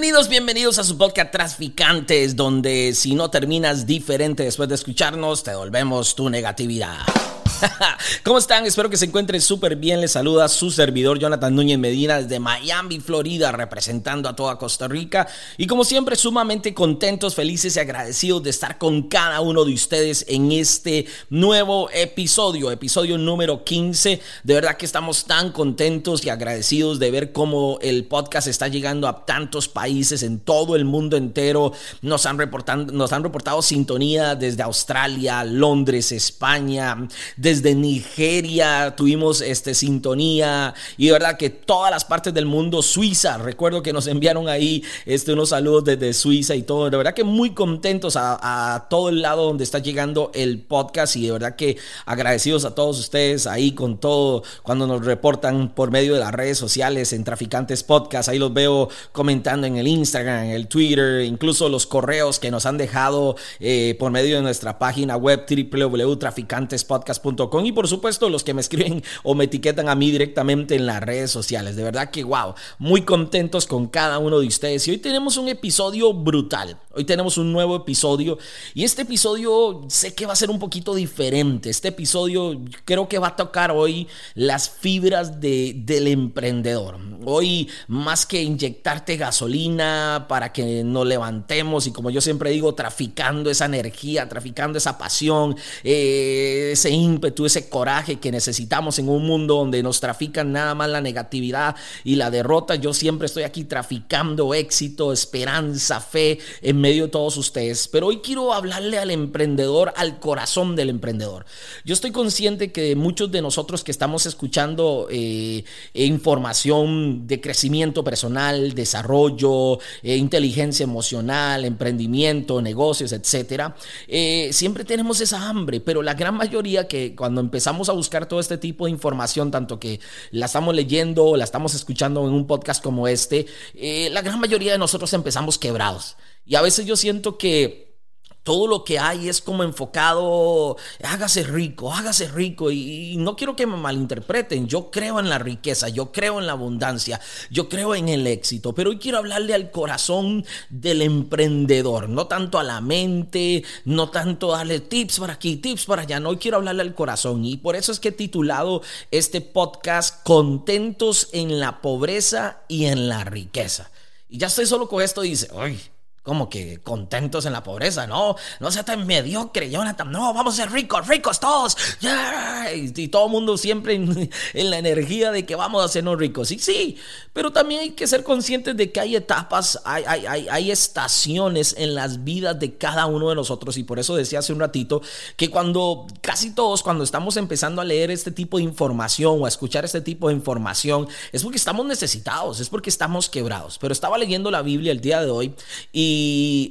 Bienvenidos, bienvenidos a su podcast Traficantes, donde si no terminas diferente después de escucharnos, te devolvemos tu negatividad. ¿Cómo están? Espero que se encuentren súper bien. Les saluda su servidor Jonathan Núñez Medina desde Miami, Florida, representando a toda Costa Rica. Y como siempre, sumamente contentos, felices y agradecidos de estar con cada uno de ustedes en este nuevo episodio, episodio número 15. De verdad que estamos tan contentos y agradecidos de ver cómo el podcast está llegando a tantos países en todo el mundo entero. Nos han, reportado, nos han reportado sintonía desde Australia, Londres, España, desde Nigeria tuvimos este, sintonía y de verdad que todas las partes del mundo, Suiza, recuerdo que nos enviaron ahí este, unos saludos desde Suiza y todo, de verdad que muy contentos a, todo el lado donde está llegando el podcast y de verdad que agradecidos a todos ustedes ahí con todo cuando nos reportan por medio de las redes sociales en Traficantes Podcast, ahí los veo comentando en el Instagram, en el Twitter, incluso los correos que nos han dejado eh, por medio de nuestra página web www.traficantespodcast.com y por supuesto los que me escriben o me etiquetan a mí directamente en las redes sociales. De verdad que wow, muy contentos con cada uno de ustedes. Y hoy tenemos un episodio brutal. Hoy tenemos un nuevo episodio y este episodio sé que va a ser un poquito diferente. Este episodio creo que va a tocar hoy las fibras de, del emprendedor. Hoy más que inyectarte gasolina para que nos levantemos y como yo siempre digo, traficando esa energía, traficando esa pasión, eh, ese ímpetu tú ese coraje que necesitamos en un mundo donde nos trafican nada más la negatividad y la derrota. Yo siempre estoy aquí traficando éxito, esperanza, fe en medio de todos ustedes. Pero hoy quiero hablarle al emprendedor, al corazón del emprendedor. Yo estoy consciente que muchos de nosotros que estamos escuchando eh, información de crecimiento personal, desarrollo, eh, inteligencia emocional, emprendimiento, negocios, etcétera, eh, siempre tenemos esa hambre, pero la gran mayoría que cuando empezamos a buscar todo este tipo de información, tanto que la estamos leyendo o la estamos escuchando en un podcast como este, eh, la gran mayoría de nosotros empezamos quebrados. Y a veces yo siento que todo lo que hay es como enfocado, hágase rico, hágase rico. Y, no quiero que me malinterpreten, yo creo en la riqueza, yo creo en la abundancia, yo creo en el éxito, pero hoy quiero hablarle al corazón del emprendedor, no tanto a la mente, no tanto darle tips para aquí, tips para allá, no, hoy quiero hablarle al corazón. Y por eso es que he titulado este podcast Contentos en la pobreza y en la riqueza. Y ya estoy solo con esto, dice, ay como que contentos en la pobreza, no, no sea tan mediocre, Jonathan, no, vamos a ser ricos, ricos todos, y, todo el mundo siempre en, la energía de que vamos a hacernos ricos, y sí, pero también hay que ser conscientes de que hay etapas, hay, hay, hay, estaciones en las vidas de cada uno de nosotros, y por eso decía hace un ratito que cuando casi todos, cuando estamos empezando a leer este tipo de información o a escuchar este tipo de información, es porque estamos necesitados, es porque estamos quebrados, pero estaba leyendo la Biblia el día de hoy y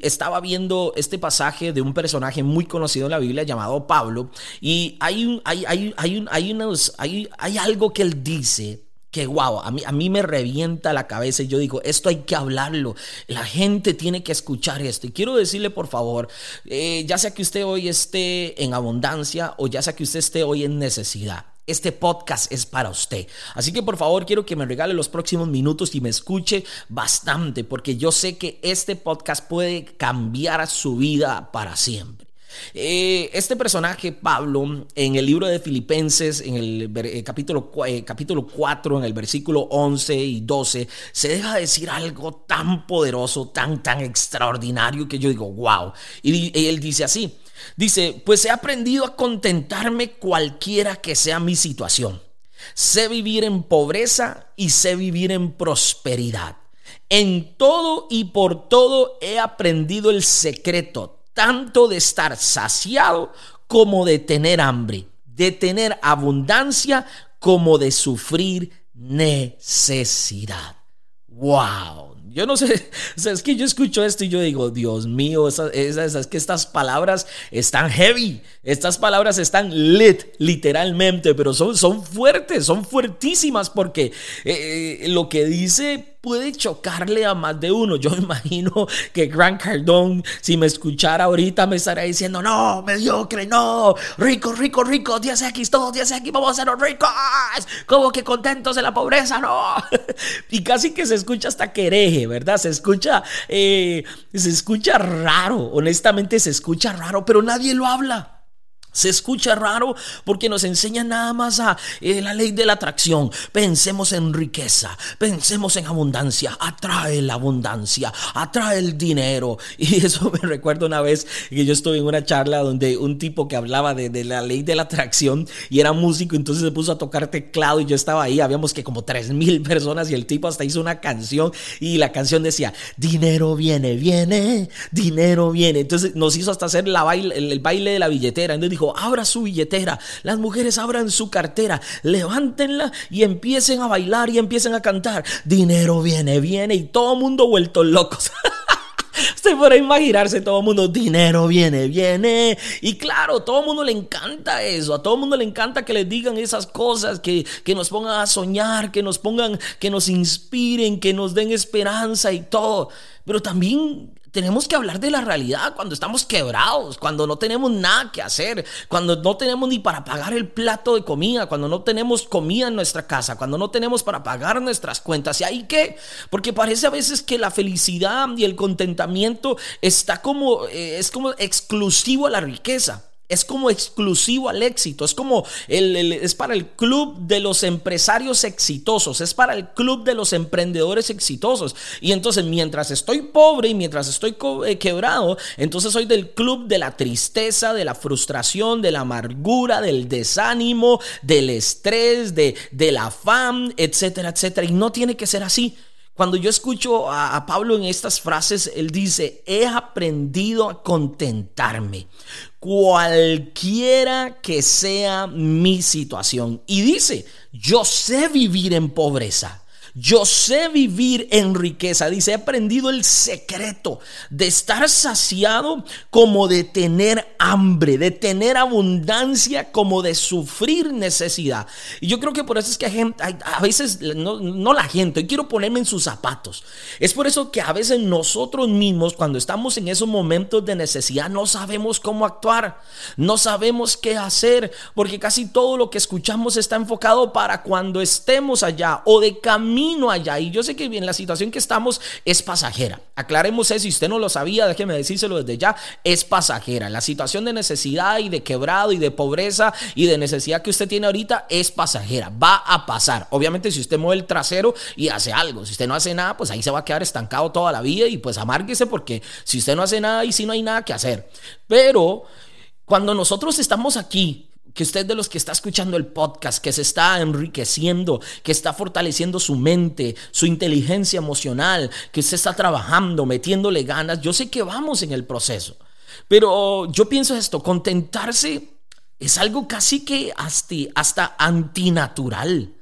estaba viendo este pasaje de un personaje muy conocido en la Biblia llamado Pablo y hay, un, hay, hay, hay, hay, unos, hay, algo que él dice que wow, a mí, a mí me revienta la cabeza y yo digo, esto hay que hablarlo, la gente tiene que escuchar esto. Y quiero decirle, por favor, eh, ya sea que usted hoy esté en abundancia o ya sea que usted esté hoy en necesidad, este podcast es para usted. Así que por favor quiero que me regale los próximos minutos y me escuche bastante porque yo sé que este podcast puede cambiar su vida para siempre. Eh, este personaje, Pablo, en el libro de Filipenses, en el eh, capítulo, eh, capítulo 4, en el versículo 11 y 12, se deja decir algo tan poderoso, tan, tan extraordinario que yo digo, wow. y él dice así, Dice, pues he aprendido a contentarme cualquiera que sea mi situación. Sé vivir en pobreza y sé vivir en prosperidad. En todo y por todo he aprendido el secreto, tanto de estar saciado como de tener hambre, de tener abundancia como de sufrir necesidad. ¡Wow! Yo no sé, es que yo escucho esto y yo digo, Dios mío, es que estas palabras están heavy, estas palabras están lit, literalmente, pero son, son fuertes, son fuertísimas porque eh, eh, lo que dice puede chocarle a más de uno. Yo imagino que Grant Cardone, si me escuchara ahorita, me estaría diciendo, no, mediocre, no, rico, rico, rico, 10X, todos 10X, vamos a ser ricos, como que contentos de la pobreza, no. y casi que se escucha hasta quereje, ¿verdad? Se escucha, eh, se escucha raro, honestamente se escucha raro, pero nadie lo habla. Se escucha raro porque nos enseña nada más a eh, la ley de la atracción. Pensemos en riqueza, pensemos en abundancia. Atrae la abundancia, atrae el dinero. Y eso me recuerdo una vez que yo estuve en una charla donde un tipo que hablaba de, la ley de la atracción y era músico, entonces se puso a tocar teclado y yo estaba ahí. Habíamos que como tres mil personas y el tipo hasta hizo una canción y la canción decía: Dinero viene, viene, dinero viene. Entonces nos hizo hasta hacer baile, el, el baile de la billetera. Entonces dijo, abra su billetera, las mujeres abran su cartera, levántenla y empiecen a bailar y empiecen a cantar. Dinero viene, viene y todo mundo vuelto locos. Usted puede imaginarse todo el mundo, dinero viene, viene. Y claro, todo el mundo le encanta eso. A todo el mundo le encanta que le digan esas cosas, que, que nos pongan a soñar, que nos pongan, que nos inspiren, que nos den esperanza y todo. Pero también tenemos que hablar de la realidad cuando estamos quebrados, cuando no tenemos nada que hacer, cuando no tenemos ni para pagar el plato de comida, cuando no tenemos comida en nuestra casa, cuando no tenemos para pagar nuestras cuentas. ¿Y ahí qué? Porque parece a veces que la felicidad y el contentamiento está como, eh, es como exclusivo a la riqueza. Es como exclusivo al éxito, es como el, es para el club de los empresarios exitosos, es para el club de los emprendedores exitosos. Y entonces mientras estoy pobre y mientras estoy eh, quebrado, entonces soy del club de la tristeza, de la frustración, de la amargura, del desánimo, del estrés, de, del afán, etcétera, etcétera. Y no tiene que ser así. Cuando yo escucho a, Pablo en estas frases, él dice, he aprendido a contentarme, cualquiera que sea mi situación. Y dice, yo sé vivir en pobreza yo sé vivir en riqueza. Dice, he aprendido el secreto de estar saciado como de tener hambre, de tener abundancia como de sufrir necesidad. Y yo creo que por eso es que a veces, no, la gente, quiero ponerme en sus zapatos. Es por eso que a veces nosotros mismos, cuando estamos en esos momentos de necesidad, no sabemos cómo actuar, no sabemos qué hacer, porque casi todo lo que escuchamos está enfocado para cuando estemos allá o de camino allá. Y yo sé que en la situación que estamos es pasajera. Aclaremos eso. Si usted no lo sabía, déjeme decírselo desde ya. Es pasajera. La situación de necesidad y de quebrado y de pobreza y de necesidad que usted tiene ahorita es pasajera. Va a pasar. Obviamente, si usted mueve el trasero y hace algo, si usted no hace nada, pues ahí se va a quedar estancado toda la vida y pues amárguese porque si usted no hace nada y si no hay nada que hacer. Pero cuando nosotros estamos aquí que usted de los que está escuchando el podcast, que se está enriqueciendo, que está fortaleciendo su mente, su inteligencia emocional, que usted está trabajando, metiéndole ganas, yo sé que vamos en el proceso. Pero yo pienso esto, contentarse es algo casi que hasta, hasta antinatural.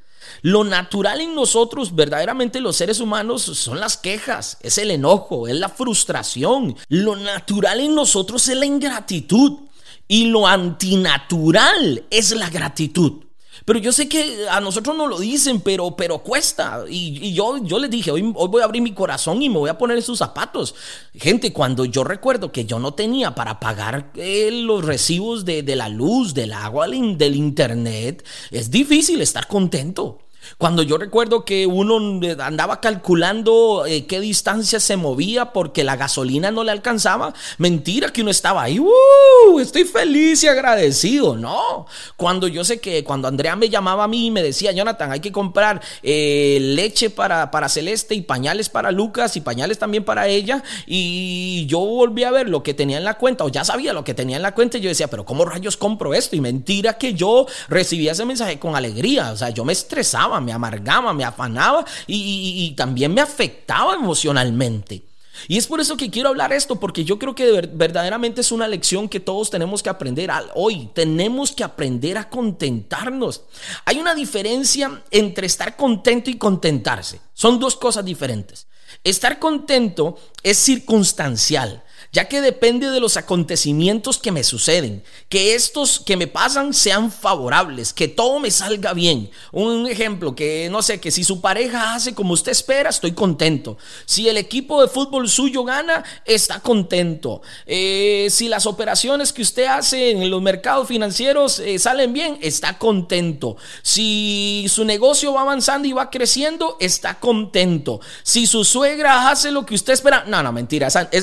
Lo natural en nosotros, verdaderamente los seres humanos, son las quejas, es el enojo, es la frustración. Lo natural en nosotros es la ingratitud. Y lo antinatural es la gratitud. Pero yo sé que a nosotros no lo dicen, pero, pero cuesta. Y, yo, yo les dije, hoy, hoy, voy a abrir mi corazón y me voy a poner sus zapatos. Gente, cuando yo recuerdo que yo no tenía para pagar eh, los recibos de, de, la luz, del agua, del internet, es difícil estar contento. Cuando yo recuerdo que uno andaba calculando eh, qué distancia se movía porque la gasolina no le alcanzaba, mentira que uno estaba ahí, ¡uh! estoy feliz y agradecido, no. Cuando yo sé que cuando Andrea me llamaba a mí y me decía, Jonathan, hay que comprar eh, leche para, para Celeste y pañales para Lucas y pañales también para ella, y yo volví a ver lo que tenía en la cuenta, o ya sabía lo que tenía en la cuenta, y yo decía, pero ¿cómo rayos compro esto? Y mentira que yo recibía ese mensaje con alegría, o sea, yo me estresaba me amargaba, me afanaba y, también me afectaba emocionalmente. Y es por eso que quiero hablar esto, porque yo creo que verdaderamente es una lección que todos tenemos que aprender hoy. Tenemos que aprender a contentarnos. Hay una diferencia entre estar contento y contentarse. Son dos cosas diferentes. Estar contento es circunstancial. Ya que depende de los acontecimientos que me suceden, que estos que me pasan sean favorables, que todo me salga bien. Un ejemplo, que no sé, que si su pareja hace como usted espera, estoy contento. Si el equipo de fútbol suyo gana, está contento. Eh, si las operaciones que usted hace en los mercados financieros eh, salen bien, está contento. Si su negocio va avanzando y va creciendo, está contento. Si su suegra hace lo que usted espera, no, no, mentira, esa,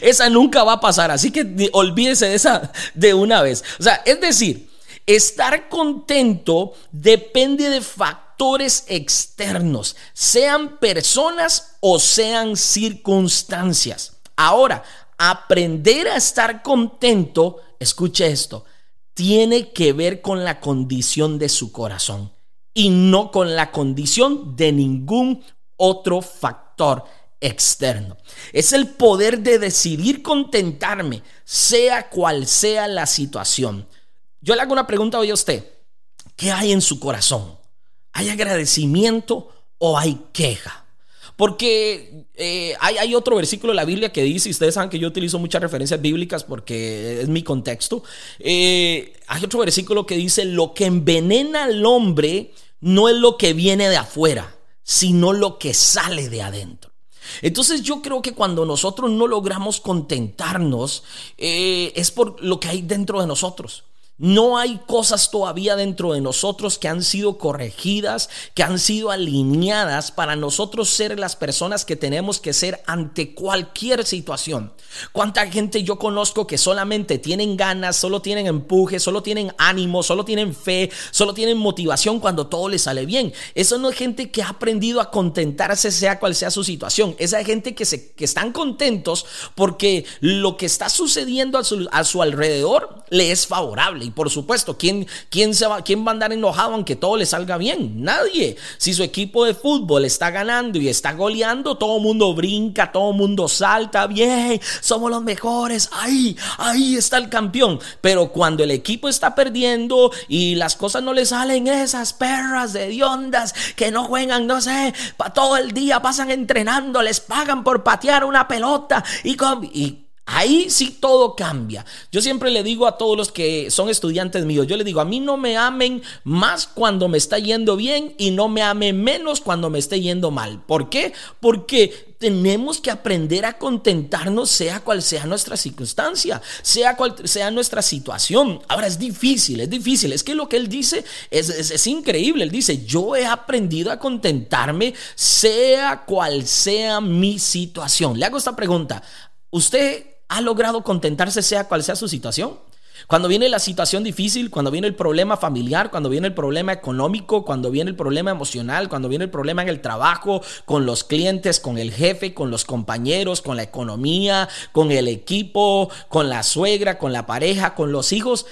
esa nunca va a pasar. Así que olvídese de esa de una vez. O sea, es decir, estar contento depende de factores externos, sean personas o sean circunstancias. Ahora, aprender a estar contento, escuche esto, tiene que ver con la condición de su corazón y no con la condición de ningún otro factor externo. Es el poder de decidir contentarme, sea cual sea la situación. Yo le hago una pregunta hoy a usted. ¿Qué hay en su corazón? ¿Hay agradecimiento o hay queja? Porque eh, hay, otro versículo de la Biblia que dice, y ustedes saben que yo utilizo muchas referencias bíblicas porque es mi contexto, eh, hay otro versículo que dice, lo que envenena al hombre no es lo que viene de afuera, sino lo que sale de adentro. Entonces yo creo que cuando nosotros no logramos contentarnos, eh, es por lo que hay dentro de nosotros. No hay cosas todavía dentro de nosotros que han sido corregidas, que han sido alineadas para nosotros ser las personas que tenemos que ser ante cualquier situación. ¿Cuánta gente yo conozco que solamente tienen ganas, solo tienen empuje, solo tienen ánimo, solo tienen fe, solo tienen motivación cuando todo les sale bien? Eso no es gente que ha aprendido a contentarse sea cual sea su situación. Esa gente que, se, que están contentos porque lo que está sucediendo a su, a su alrededor le es favorable por supuesto, ¿quién, quién, se va, ¿quién va a andar enojado aunque todo le salga bien? Nadie. Si su equipo de fútbol está ganando y está goleando, todo el mundo brinca, todo el mundo salta, bien, somos los mejores, ahí, ahí está el campeón. Pero cuando el equipo está perdiendo y las cosas no le salen, esas perras de diondas que no juegan, no sé, todo el día pasan entrenando, les pagan por patear una pelota y, y Ahí sí todo cambia. Yo siempre le digo a todos los que son estudiantes míos, yo le digo, a mí no me amen más cuando me está yendo bien y no me amen menos cuando me esté yendo mal. ¿Por qué? Porque tenemos que aprender a contentarnos sea cual sea nuestra circunstancia, sea cual sea nuestra situación. Ahora es difícil, es difícil. Es que lo que él dice es, es increíble. Él dice, yo he aprendido a contentarme sea cual sea mi situación. Le hago esta pregunta. ¿Usted ha logrado contentarse sea cual sea su situación. Cuando viene la situación difícil, cuando viene el problema familiar, cuando viene el problema económico, cuando viene el problema emocional, cuando viene el problema en el trabajo, con los clientes, con el jefe, con los compañeros, con la economía, con el equipo, con la suegra, con la pareja, con los hijos,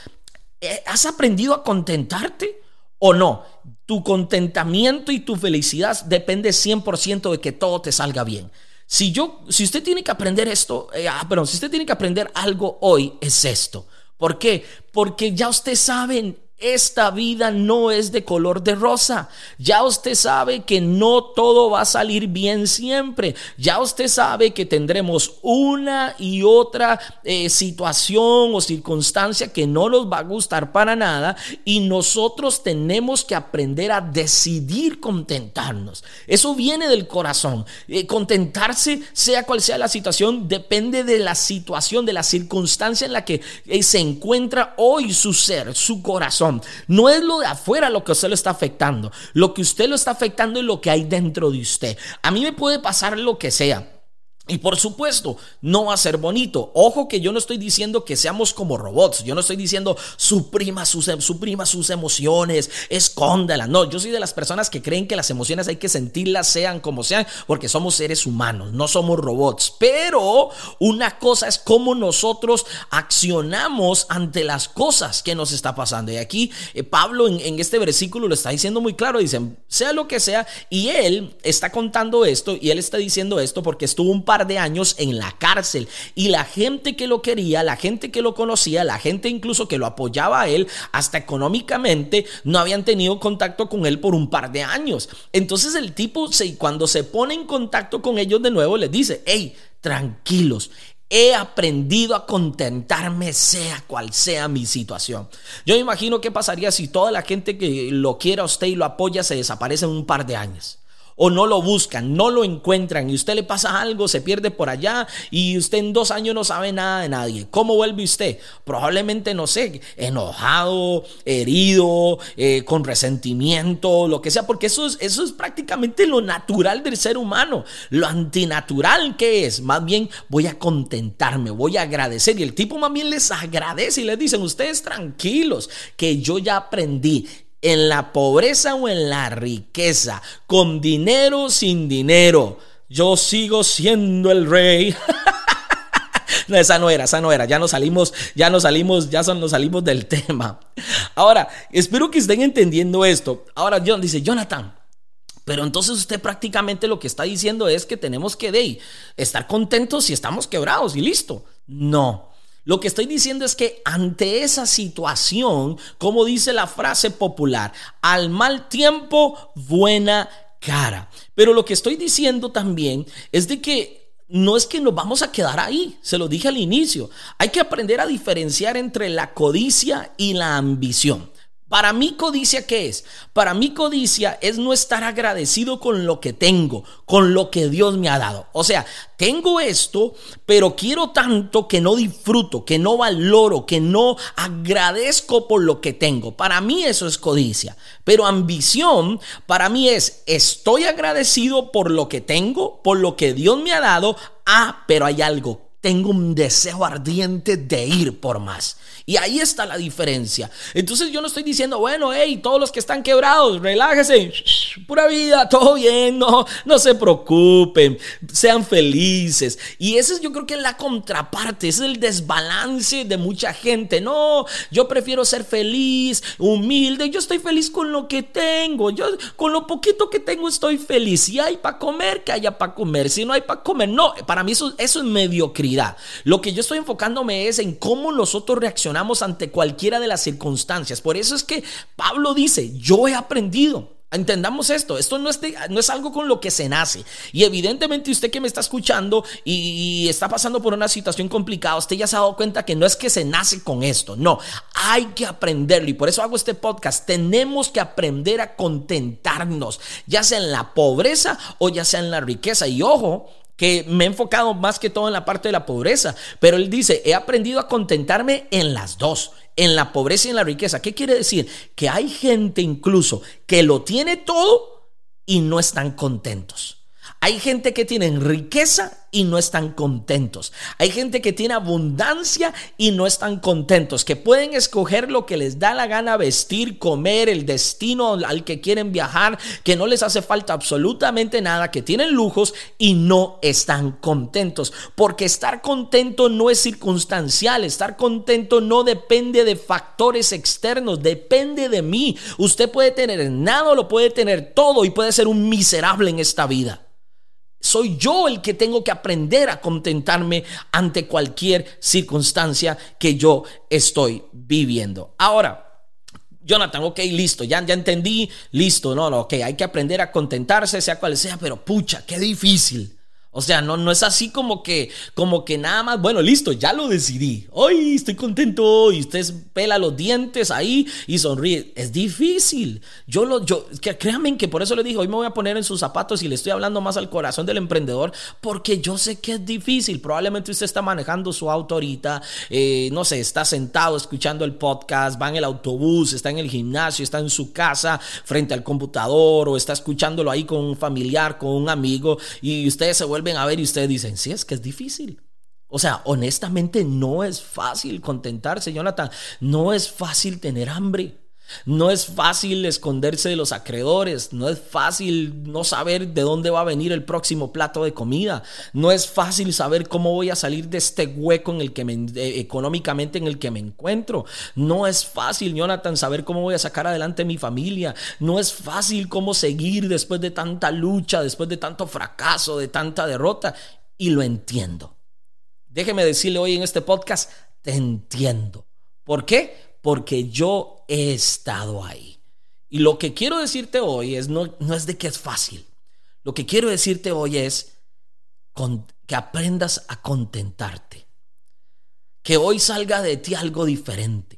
eh, ¿has aprendido a contentarte o no? Tu contentamiento y tu felicidad depende 100% de que todo te salga bien. Si yo, si usted tiene que aprender esto, eh, ah, si usted tiene que aprender algo hoy, es esto. ¿Por qué? Porque ya usted saben esta vida no es de color de rosa. Ya usted sabe que no todo va a salir bien siempre. Ya usted sabe que tendremos una y otra eh, situación o circunstancia que no nos va a gustar para nada y nosotros tenemos que aprender a decidir contentarnos. Eso viene del corazón. Eh, contentarse, sea cual sea la situación, depende de la situación, de la circunstancia en la que eh, se encuentra hoy su ser, su corazón. No es lo de afuera lo que usted lo está afectando. Lo que usted lo está afectando es lo que hay dentro de usted. A mí me puede pasar lo que sea. Y por supuesto, no va a ser bonito. Ojo que yo no estoy diciendo que seamos como robots. Yo no estoy diciendo suprima sus, em, suprima sus emociones, escóndalas. No, yo soy de las personas que creen que las emociones hay que sentirlas sean como sean, porque somos seres humanos, no somos robots. Pero una cosa es cómo nosotros accionamos ante las cosas que nos está pasando. Y aquí eh, Pablo en, este versículo lo está diciendo muy claro. Dice, sea lo que sea. Y él está contando esto y él está diciendo esto porque estuvo un par de años en la cárcel y la gente que lo quería, la gente que lo conocía, la gente incluso que lo apoyaba a él, hasta económicamente, no habían tenido contacto con él por un par de años. Entonces el tipo, cuando se pone en contacto con ellos de nuevo, les dice, hey, tranquilos, He aprendido a contentarme sea cual sea mi situación. Yo me imagino qué pasaría si toda la gente que lo quiera a usted y lo apoya se desaparece en un par de años o no lo buscan, no lo encuentran y usted le pasa algo, se pierde por allá y usted en dos años no sabe nada de nadie. ¿Cómo vuelve usted? Probablemente, no sé, enojado, herido, eh, con resentimiento, lo que sea, porque eso es, eso es prácticamente lo natural del ser humano. Lo antinatural que es, más bien voy a contentarme, voy a agradecer y el tipo más bien les agradece y les dicen, ustedes tranquilos, que yo ya aprendí en la pobreza o en la riqueza, con dinero o sin dinero. Yo sigo siendo el rey. no, esa no era, esa no era. Ya nos salimos, ya nos salimos, ya nos salimos del tema. Ahora, espero que estén entendiendo esto. Ahora, John dice, Jonathan, pero entonces usted prácticamente lo que está diciendo es que tenemos que estar contentos si estamos quebrados y listo. No. Lo que estoy diciendo es que ante esa situación, como dice la frase popular, al mal tiempo, buena cara. Pero lo que estoy diciendo también es de que no es que nos vamos a quedar ahí, se lo dije al inicio. Hay que aprender a diferenciar entre la codicia y la ambición. Para mí codicia, ¿qué es? Para mí codicia es no estar agradecido con lo que tengo, con lo que Dios me ha dado. O sea, tengo esto, pero quiero tanto que no disfruto, que no valoro, que no agradezco por lo que tengo. Para mí eso es codicia. Pero ambición, para mí es, estoy agradecido por lo que tengo, por lo que Dios me ha dado. Ah, pero hay algo tengo un deseo ardiente de ir por más. Y ahí está la diferencia. Entonces yo no estoy diciendo, bueno, hey, todos los que están quebrados, relájese, pura vida, todo bien, no, no se preocupen, sean felices. Y ese es yo creo que es la contraparte, ese es el desbalance de mucha gente. No, yo prefiero ser feliz, humilde, yo estoy feliz con lo que tengo, yo con lo poquito que tengo estoy feliz. Si hay para comer, que haya para comer, si no hay para comer, no, para mí eso, eso es mediocridad. Lo que yo estoy enfocándome es en cómo nosotros reaccionamos ante cualquiera de las circunstancias. Por eso es que Pablo dice, yo he aprendido. Entendamos esto, esto no es, es algo con lo que se nace. Y evidentemente usted que me está escuchando y, está pasando por una situación complicada, usted ya se ha dado cuenta que no es que se nace con esto, no, hay que aprenderlo. Y por eso hago este podcast. Tenemos que aprender a contentarnos, ya sea en la pobreza o ya sea en la riqueza. Y ojo, que me he enfocado más que todo en la parte de la pobreza, pero él dice, he aprendido a contentarme en las dos, en la pobreza y en la riqueza. ¿Qué quiere decir? Que hay gente incluso que lo tiene todo y no están contentos. Hay gente que tiene riqueza y no están contentos. Hay gente que tiene abundancia y no están contentos, que pueden escoger lo que les da la gana vestir, comer, el destino al que quieren viajar, que no les hace falta absolutamente nada, que tienen lujos y no están contentos. Porque estar contento no es circunstancial, estar contento no depende de factores externos, depende de mí. Usted puede tener nada lo puede tener todo y puede ser un miserable en esta vida. Soy yo el que tengo que aprender a contentarme ante cualquier circunstancia que yo estoy viviendo. Ahora, Jonathan, ok, listo, ya, ya entendí, listo, no, no, ok, hay que aprender a contentarse, sea cual sea, pero pucha, qué difícil. O sea, no, no es así como que, como que nada más, bueno, listo, ya lo decidí. Hoy estoy contento y usted pela los dientes ahí y sonríe. Es difícil. Yo lo, yo, que créanme que por eso le digo, hoy me voy a poner en sus zapatos y le estoy hablando más al corazón del emprendedor, porque yo sé que es difícil. Probablemente usted está manejando su auto ahorita, eh, no sé, está sentado escuchando el podcast, va en el autobús, está en el gimnasio, está en su casa frente al computador o está escuchándolo ahí con un familiar, con un amigo y usted se vuelve a ver y ustedes dicen, sí, es que es difícil. O sea, honestamente no es fácil contentarse, Jonathan. No es fácil tener hambre. No es fácil esconderse de los acreedores, no es fácil no saber de dónde va a venir el próximo plato de comida, no es fácil saber cómo voy a salir de este hueco en el que eh, económicamente en el que me encuentro, no es fácil, Jonathan, saber cómo voy a sacar adelante mi familia, no es fácil cómo seguir después de tanta lucha, después de tanto fracaso, de tanta derrota, y lo entiendo. Déjeme decirle hoy en este podcast, te entiendo. ¿Por qué? Porque yo he estado ahí. Y lo que quiero decirte hoy es no, no es de que es fácil. Lo que quiero decirte hoy es que aprendas a contentarte. que hoy salga de ti algo diferente.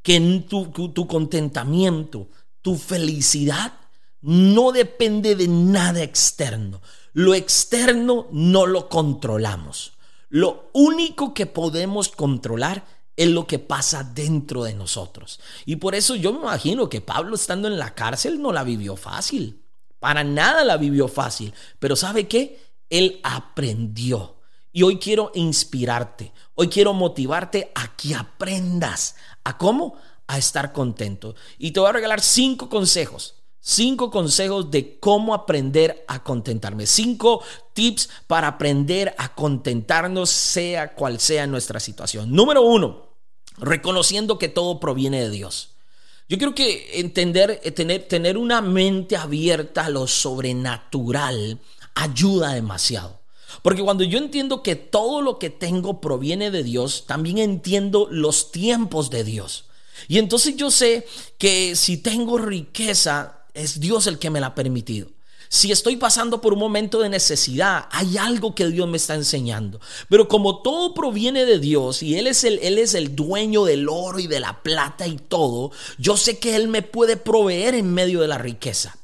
Que tu, tu contentamiento, tu felicidad no depende de nada externo. Lo externo no lo controlamos. Lo único que podemos controlar es lo que pasa dentro de nosotros. Y por eso yo me imagino que Pablo estando en la cárcel no la vivió fácil. Para nada la vivió fácil. Pero ¿sabe qué? Él aprendió. Y hoy quiero inspirarte. Hoy quiero motivarte a que aprendas. ¿A cómo? A estar contento. Y te voy a regalar cinco consejos Cinco consejos de cómo aprender a contentarme. Cinco tips para aprender a contentarnos sea cual sea nuestra situación. Número uno, reconociendo que todo proviene de Dios. Yo creo que entender, eh, tener, tener una mente abierta a lo sobrenatural ayuda demasiado. Porque cuando yo entiendo que todo lo que tengo proviene de Dios, también entiendo los tiempos de Dios. Y entonces yo sé que si tengo riqueza, es Dios el que me la ha permitido. Si estoy pasando por un momento de necesidad, hay algo que Dios me está enseñando. Pero como todo proviene de Dios y Él es el, Él es el dueño del oro y de la plata y todo, yo sé que Él me puede proveer en medio de la riqueza.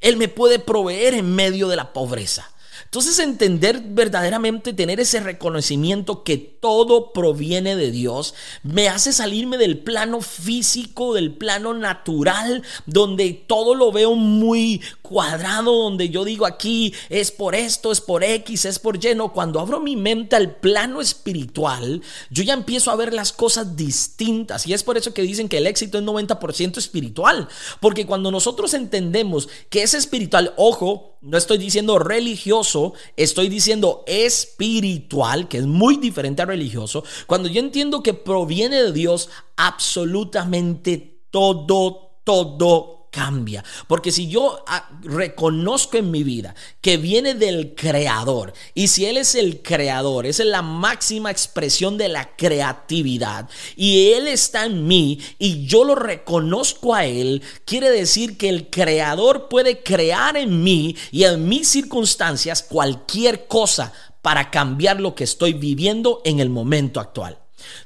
Él me puede proveer en medio de la pobreza. Entonces entender verdaderamente, tener ese reconocimiento que todo proviene de Dios, me hace salirme del plano físico, del plano natural, donde todo lo veo muy cuadrado, donde yo digo aquí es por esto, es por X, es por Y. No, cuando abro mi mente al plano espiritual, yo ya empiezo a ver las cosas distintas. Y es por eso que dicen que el éxito es 90% espiritual. Porque cuando nosotros entendemos que es espiritual, ojo, no estoy diciendo religioso, estoy diciendo espiritual, que es muy diferente a religioso. Cuando yo entiendo que proviene de Dios, absolutamente todo, todo cambia. Porque si yo ah, reconozco en mi vida que viene del creador y si Él es el creador, es la máxima expresión de la creatividad y Él está en mí y yo lo reconozco a Él, quiere decir que el creador puede crear en mí y en mis circunstancias cualquier cosa para cambiar lo que estoy viviendo en el momento actual.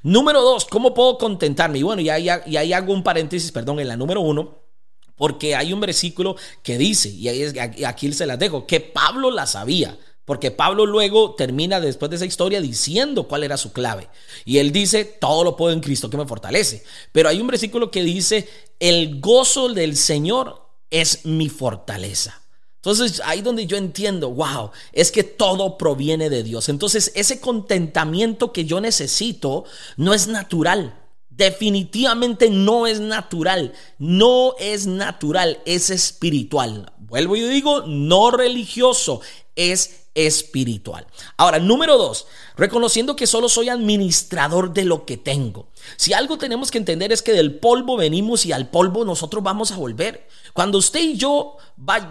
Número dos, ¿cómo puedo contentarme? Y bueno, ya, ya, ya hago un paréntesis, perdón, en la número uno porque hay un versículo que dice, y aquí se las dejo, que Pablo la sabía. Porque Pablo luego termina después de esa historia diciendo cuál era su clave. Y él dice, todo lo puedo en Cristo que me fortalece. Pero hay un versículo que dice, el gozo del Señor es mi fortaleza. Entonces ahí donde yo entiendo, wow, es que todo proviene de Dios. Entonces ese contentamiento que yo necesito no es natural. Definitivamente no es natural, no es natural, es espiritual. Vuelvo y digo, no religioso, es espiritual. Ahora, número dos, reconociendo que solo soy administrador de lo que tengo. Si algo tenemos que entender es que del polvo venimos y al polvo nosotros vamos a volver. Cuando usted y yo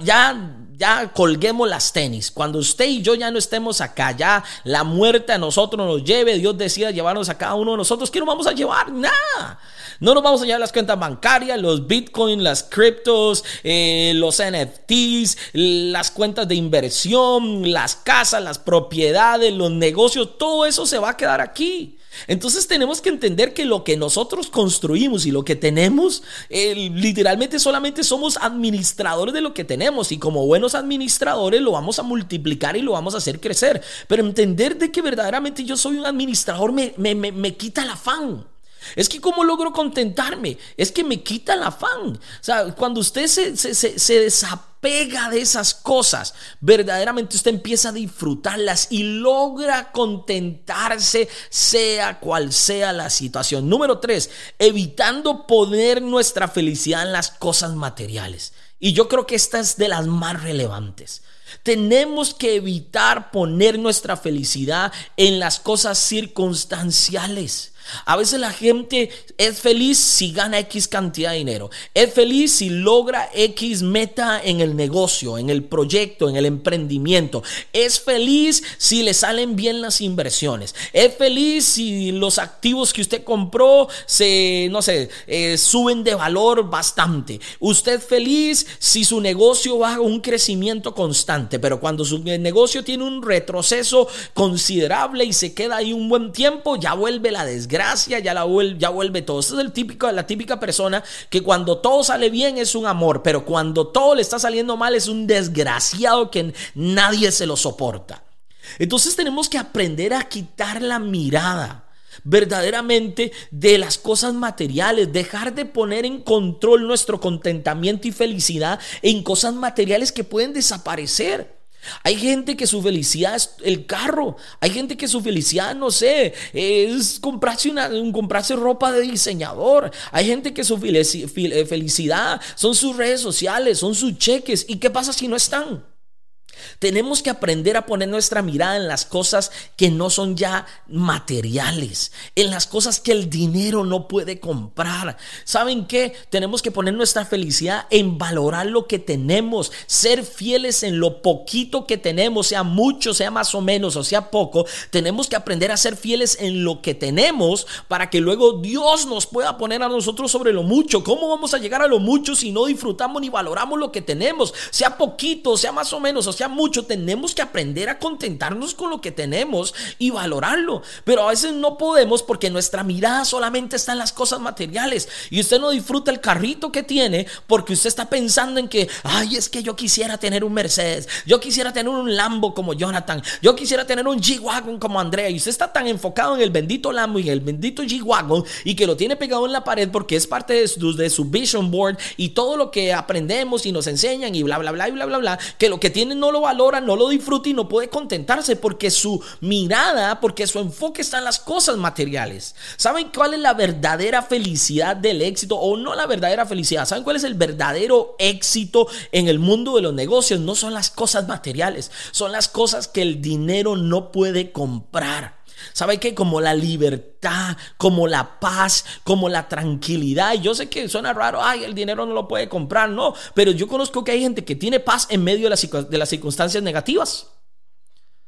ya, ya colguemos las tenis, cuando usted y yo ya no estemos acá, ya la muerte a nosotros nos lleve, Dios decida llevarnos a cada uno de nosotros, ¿qué nos vamos a llevar? Nada. No nos vamos a llevar las cuentas bancarias, los bitcoins, las criptos, eh, los NFTs, las cuentas de inversión, las casas, las propiedades, los negocios, todo eso se va a quedar aquí. Entonces tenemos que entender que lo que nosotros construimos y lo que tenemos, eh, literalmente solamente somos administradores de lo que tenemos y como buenos administradores lo vamos a multiplicar y lo vamos a hacer crecer. Pero entender de que verdaderamente yo soy un administrador me, me, me quita el afán. Es que cómo logro contentarme, es que me quita el afán. O sea, cuando usted se, se, desapega de esas cosas, verdaderamente usted empieza a disfrutarlas y logra contentarse sea cual sea la situación. Número tres, evitando poner nuestra felicidad en las cosas materiales. Y yo creo que esta es de las más relevantes. Tenemos que evitar poner nuestra felicidad en las cosas circunstanciales. A veces la gente es feliz si gana X cantidad de dinero. Es feliz si logra X meta en el negocio, en el proyecto, en el emprendimiento. Es feliz si le salen bien las inversiones. Es feliz si los activos que usted compró se, no sé, eh, suben de valor bastante. Usted es feliz si su negocio va a un crecimiento constante. Pero cuando su negocio tiene un retroceso considerable y se queda ahí un buen tiempo, ya vuelve la desgracia gracia ya, la vuelve, todo. Esta es el típico, la típica persona que cuando todo sale bien es un amor, pero cuando todo le está saliendo mal es un desgraciado que nadie se lo soporta. Entonces tenemos que aprender a quitar la mirada verdaderamente de las cosas materiales, dejar de poner en control nuestro contentamiento y felicidad en cosas materiales que pueden desaparecer. Hay gente que su felicidad es el carro. Hay gente que su felicidad, no sé, es comprarse, una, comprarse ropa de diseñador. Hay gente que su eh, felicidad son sus redes sociales, son sus cheques. ¿Y qué pasa si no están? Tenemos que aprender a poner nuestra mirada en las cosas que no son ya materiales, en las cosas que el dinero no puede comprar. ¿Saben qué? Tenemos que poner nuestra felicidad en valorar lo que tenemos, ser fieles en lo poquito que tenemos, sea mucho, sea más o menos, o sea poco. Tenemos que aprender a ser fieles en lo que tenemos para que luego Dios nos pueda poner a nosotros sobre lo mucho. ¿Cómo vamos a llegar a lo mucho si no disfrutamos ni valoramos lo que tenemos? Sea poquito, sea más o menos, o sea mucho, tenemos que aprender a contentarnos con lo que tenemos y valorarlo. Pero a veces no podemos porque nuestra mirada solamente está en las cosas materiales y usted no disfruta el carrito que tiene porque usted está pensando en que, ay, es que yo quisiera tener un Mercedes, yo quisiera tener un Lambo como Jonathan, yo quisiera tener un G-Wagon como Andrea y usted está tan enfocado en el bendito Lambo y en el bendito G-Wagon y que lo tiene pegado en la pared porque es parte de su, de su vision board y todo lo que aprendemos y nos enseñan y bla, bla, bla, y bla, bla, bla, que lo que tiene no lo valora, no lo disfruta y no puede contentarse porque su mirada, porque su enfoque está en las cosas materiales. ¿Saben cuál es la verdadera felicidad del éxito o no la verdadera felicidad? ¿Saben cuál es el verdadero éxito en el mundo de los negocios? No son las cosas materiales, son las cosas que el dinero no puede comprar. ¿Sabe qué? Como la libertad, como la paz, como la tranquilidad. yo sé que suena raro, ay, el dinero no lo puede comprar, no. Pero yo conozco que hay gente que tiene paz en medio de las, de las circunstancias negativas.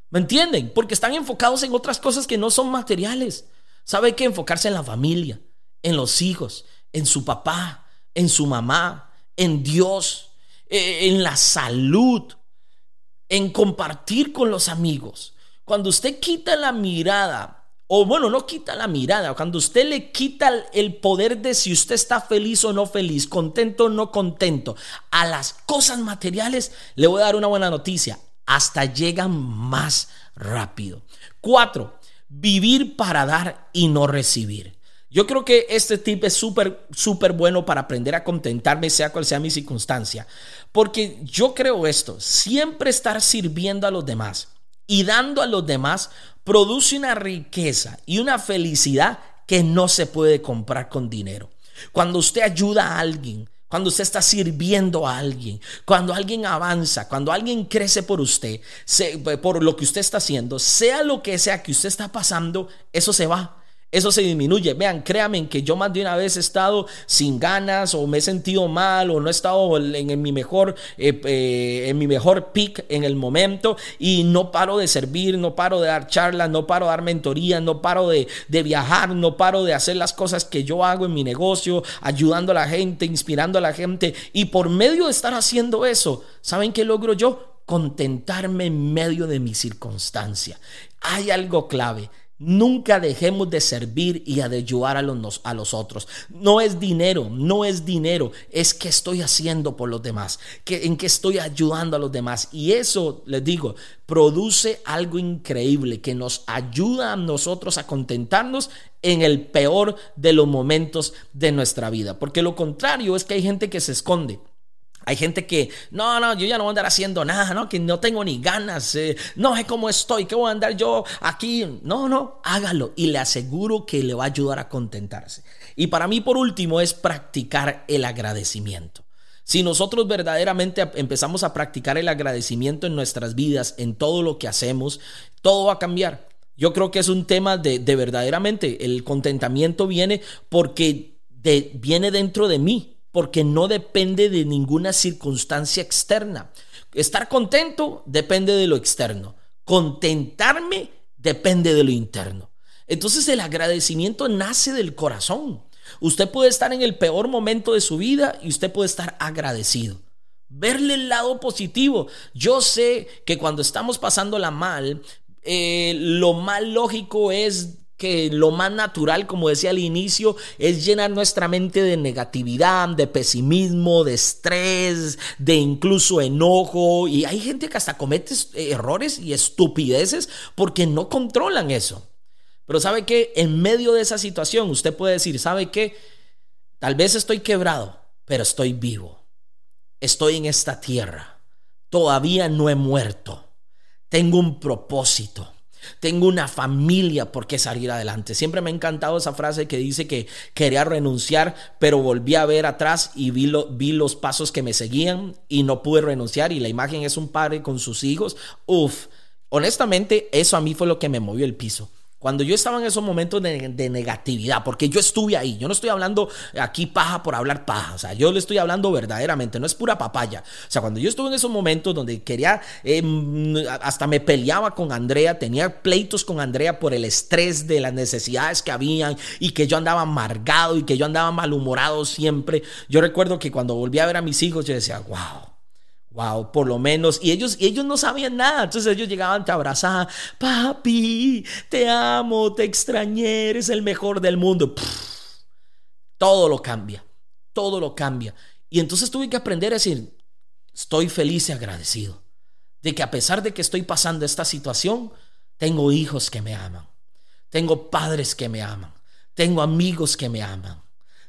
¿Me entienden? Porque están enfocados en otras cosas que no son materiales. ¿Sabe qué? Enfocarse en la familia, en los hijos, en su papá, en su mamá, en Dios, eh, en la salud, en compartir con los amigos. Cuando usted quita la mirada, o bueno, no quita la mirada, cuando usted le quita el poder de si usted está feliz o no feliz, contento o no contento, a las cosas materiales, le voy a dar una buena noticia. Hasta llegan más rápido. Cuatro, vivir para dar y no recibir. Yo creo que este tip es súper, súper bueno para aprender a contentarme, sea cual sea mi circunstancia. Porque yo creo esto, siempre estar sirviendo a los demás y dando a los demás produce una riqueza y una felicidad que no se puede comprar con dinero. Cuando usted ayuda a alguien, cuando usted está sirviendo a alguien, cuando alguien avanza, cuando alguien crece por usted, por lo que usted está haciendo, sea lo que sea que usted está pasando, eso se va eso se disminuye. Vean, créanme que yo más de una vez he estado sin ganas o me he sentido mal o no he estado en, mi mejor eh, eh, en mi mejor peak en el momento y no paro de servir, no paro de dar charlas, no paro de dar mentoría, no paro de, de viajar, no paro de hacer las cosas que yo hago en mi negocio, ayudando a la gente, inspirando a la gente y por medio de estar haciendo eso, ¿saben qué logro yo? Contentarme en medio de mi circunstancia. Hay algo clave Nunca dejemos de servir y de ayudar a los, a los otros. No es dinero, no es dinero, es que estoy haciendo por los demás, que, en que estoy ayudando a los demás. Y eso, les digo, produce algo increíble que nos ayuda a nosotros a contentarnos en el peor de los momentos de nuestra vida. Porque lo contrario es que hay gente que se esconde. Hay gente que, no, no, yo ya no voy a andar haciendo nada, ¿no? Que no tengo ni ganas, eh, no sé cómo estoy, que voy a andar yo aquí. No, no, hágalo y le aseguro que le va a ayudar a contentarse. Y para mí, por último, es practicar el agradecimiento. Si nosotros verdaderamente empezamos a practicar el agradecimiento en nuestras vidas, en todo lo que hacemos, todo va a cambiar. Yo creo que es un tema de, de verdaderamente, el contentamiento viene porque de, viene dentro de mí, porque no depende de ninguna circunstancia externa. Estar contento depende de lo externo. Contentarme depende de lo interno. Entonces el agradecimiento nace del corazón. Usted puede estar en el peor momento de su vida y usted puede estar agradecido. Verle el lado positivo. Yo sé que cuando estamos pasándola mal, eh, lo más lógico es que lo más natural, como decía al inicio, es llenar nuestra mente de negatividad, de pesimismo, de estrés, de incluso enojo. Y hay gente que hasta comete errores y estupideces porque no controlan eso. Pero sabe que en medio de esa situación usted puede decir, ¿sabe qué? Tal vez estoy quebrado, pero estoy vivo. Estoy en esta tierra. Todavía no he muerto. Tengo un propósito tengo una familia por qué salir adelante. Siempre me ha encantado esa frase que dice que quería renunciar, pero volví a ver atrás y vi, vi los pasos que me seguían y no pude renunciar. Y la imagen es un padre con sus hijos. Uf, honestamente, eso a mí fue lo que me movió el piso. Cuando yo estaba en esos momentos de, negatividad, porque yo estuve ahí, yo no estoy hablando aquí paja por hablar paja, o sea, yo le estoy hablando verdaderamente, no es pura papaya. O sea, cuando yo estuve en esos momentos donde quería, em, hasta me peleaba con Andrea, tenía pleitos con Andrea por el estrés de las necesidades que habían y que yo andaba amargado y que yo andaba malhumorado siempre. Yo recuerdo que cuando volví a ver a mis hijos, yo decía, wow Wow, por lo menos. Y ellos, ellos no sabían nada. Entonces ellos llegaban, te abrazaban. Papi, te amo, te extrañé, eres el mejor del mundo. todo lo cambia. Todo lo cambia. Y entonces tuve que aprender a decir, estoy feliz y agradecido. De que a pesar de que estoy pasando esta situación, tengo hijos que me aman. Tengo padres que me aman. Tengo amigos que me aman.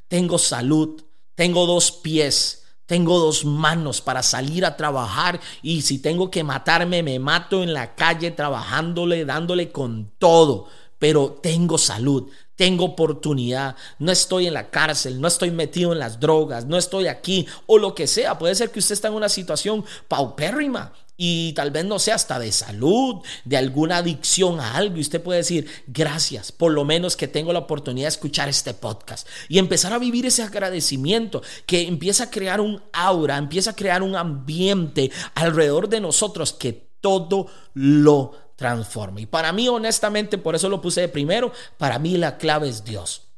Tengo salud. Tengo dos pies tengo dos manos para salir a trabajar y si tengo que matarme, me mato en la calle trabajándole, dándole con todo. Pero tengo salud, tengo oportunidad, no estoy en la cárcel, no estoy metido en las drogas, no estoy aquí o lo que sea. Puede ser que usted esté en una situación paupérrima y tal vez no sea hasta de salud, de alguna adicción a algo. Y usted puede decir, gracias, por lo menos que tengo la oportunidad de escuchar este podcast y empezar a vivir ese agradecimiento que empieza a crear un aura, empieza a crear un ambiente alrededor de nosotros que todo lo transforma. Y para mí, honestamente, por eso lo puse de primero, para mí la clave es Dios.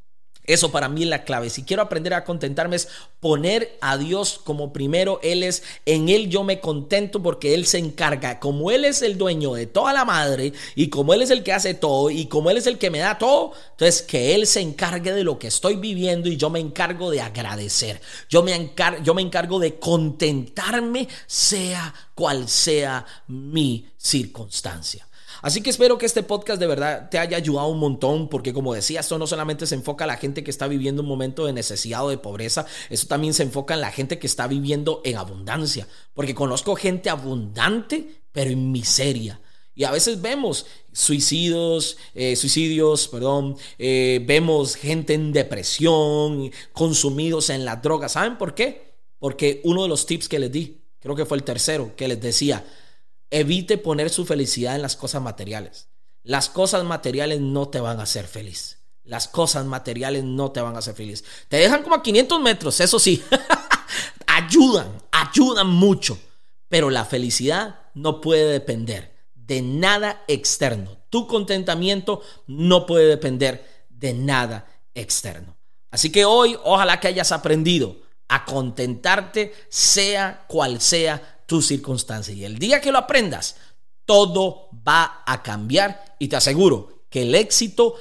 Eso para mí es la clave. Si quiero aprender a contentarme es poner a Dios como primero. Él es, en Él yo me contento porque Él se encarga. Como Él es el dueño de toda la madre y como Él es el que hace todo y como Él es el que me da todo, entonces que Él se encargue de lo que estoy viviendo y yo me encargo de agradecer. Yo me, encargo, yo me encargo de contentarme sea cual sea mi circunstancia. Así que espero que este podcast de verdad te haya ayudado un montón, porque como decía, esto no solamente se enfoca a la gente que está viviendo un momento de necesidad o de pobreza, eso también se enfoca en la gente que está viviendo en abundancia, porque conozco gente abundante, pero en miseria. Y a veces vemos suicidios, eh, suicidios, perdón, eh, vemos gente en depresión, consumidos en la droga. ¿Saben por qué? Porque uno de los tips que les di, creo que fue el tercero, que les decía, Evite poner su felicidad en las cosas materiales. Las cosas materiales no te van a hacer feliz. Las cosas materiales no te van a hacer feliz. Te dejan como a 500 metros, eso sí. ayudan, ayudan mucho. Pero la felicidad no puede depender de nada externo. Tu contentamiento no puede depender de nada externo. Así que hoy, ojalá que hayas aprendido a contentarte, sea cual sea tu circunstancia. Y el día que lo aprendas, todo va a cambiar y te aseguro que el éxito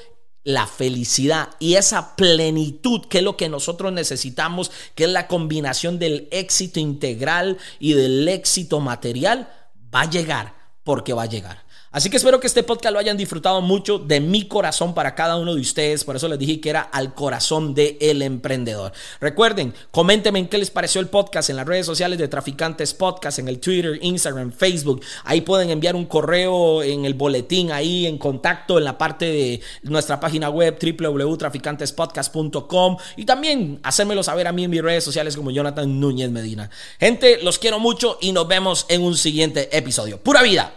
la felicidad y esa plenitud que es lo que nosotros necesitamos, que es la combinación del éxito integral y del éxito material, va a llegar porque va a llegar. Así que espero que este podcast lo hayan disfrutado mucho de mi corazón para cada uno de ustedes. Por eso les dije que era al corazón del el emprendedor. Recuerden, coméntenme en qué les pareció el podcast en las redes sociales de Traficantes Podcast, en el Twitter, Instagram, Facebook. Ahí pueden enviar un correo en el boletín, ahí en contacto en la parte de nuestra página web www.traficantespodcast.com y también hacérmelo saber a mí en mis redes sociales como Jonathan Núñez Medina. Gente, los quiero mucho y nos vemos en un siguiente episodio. Pura vida.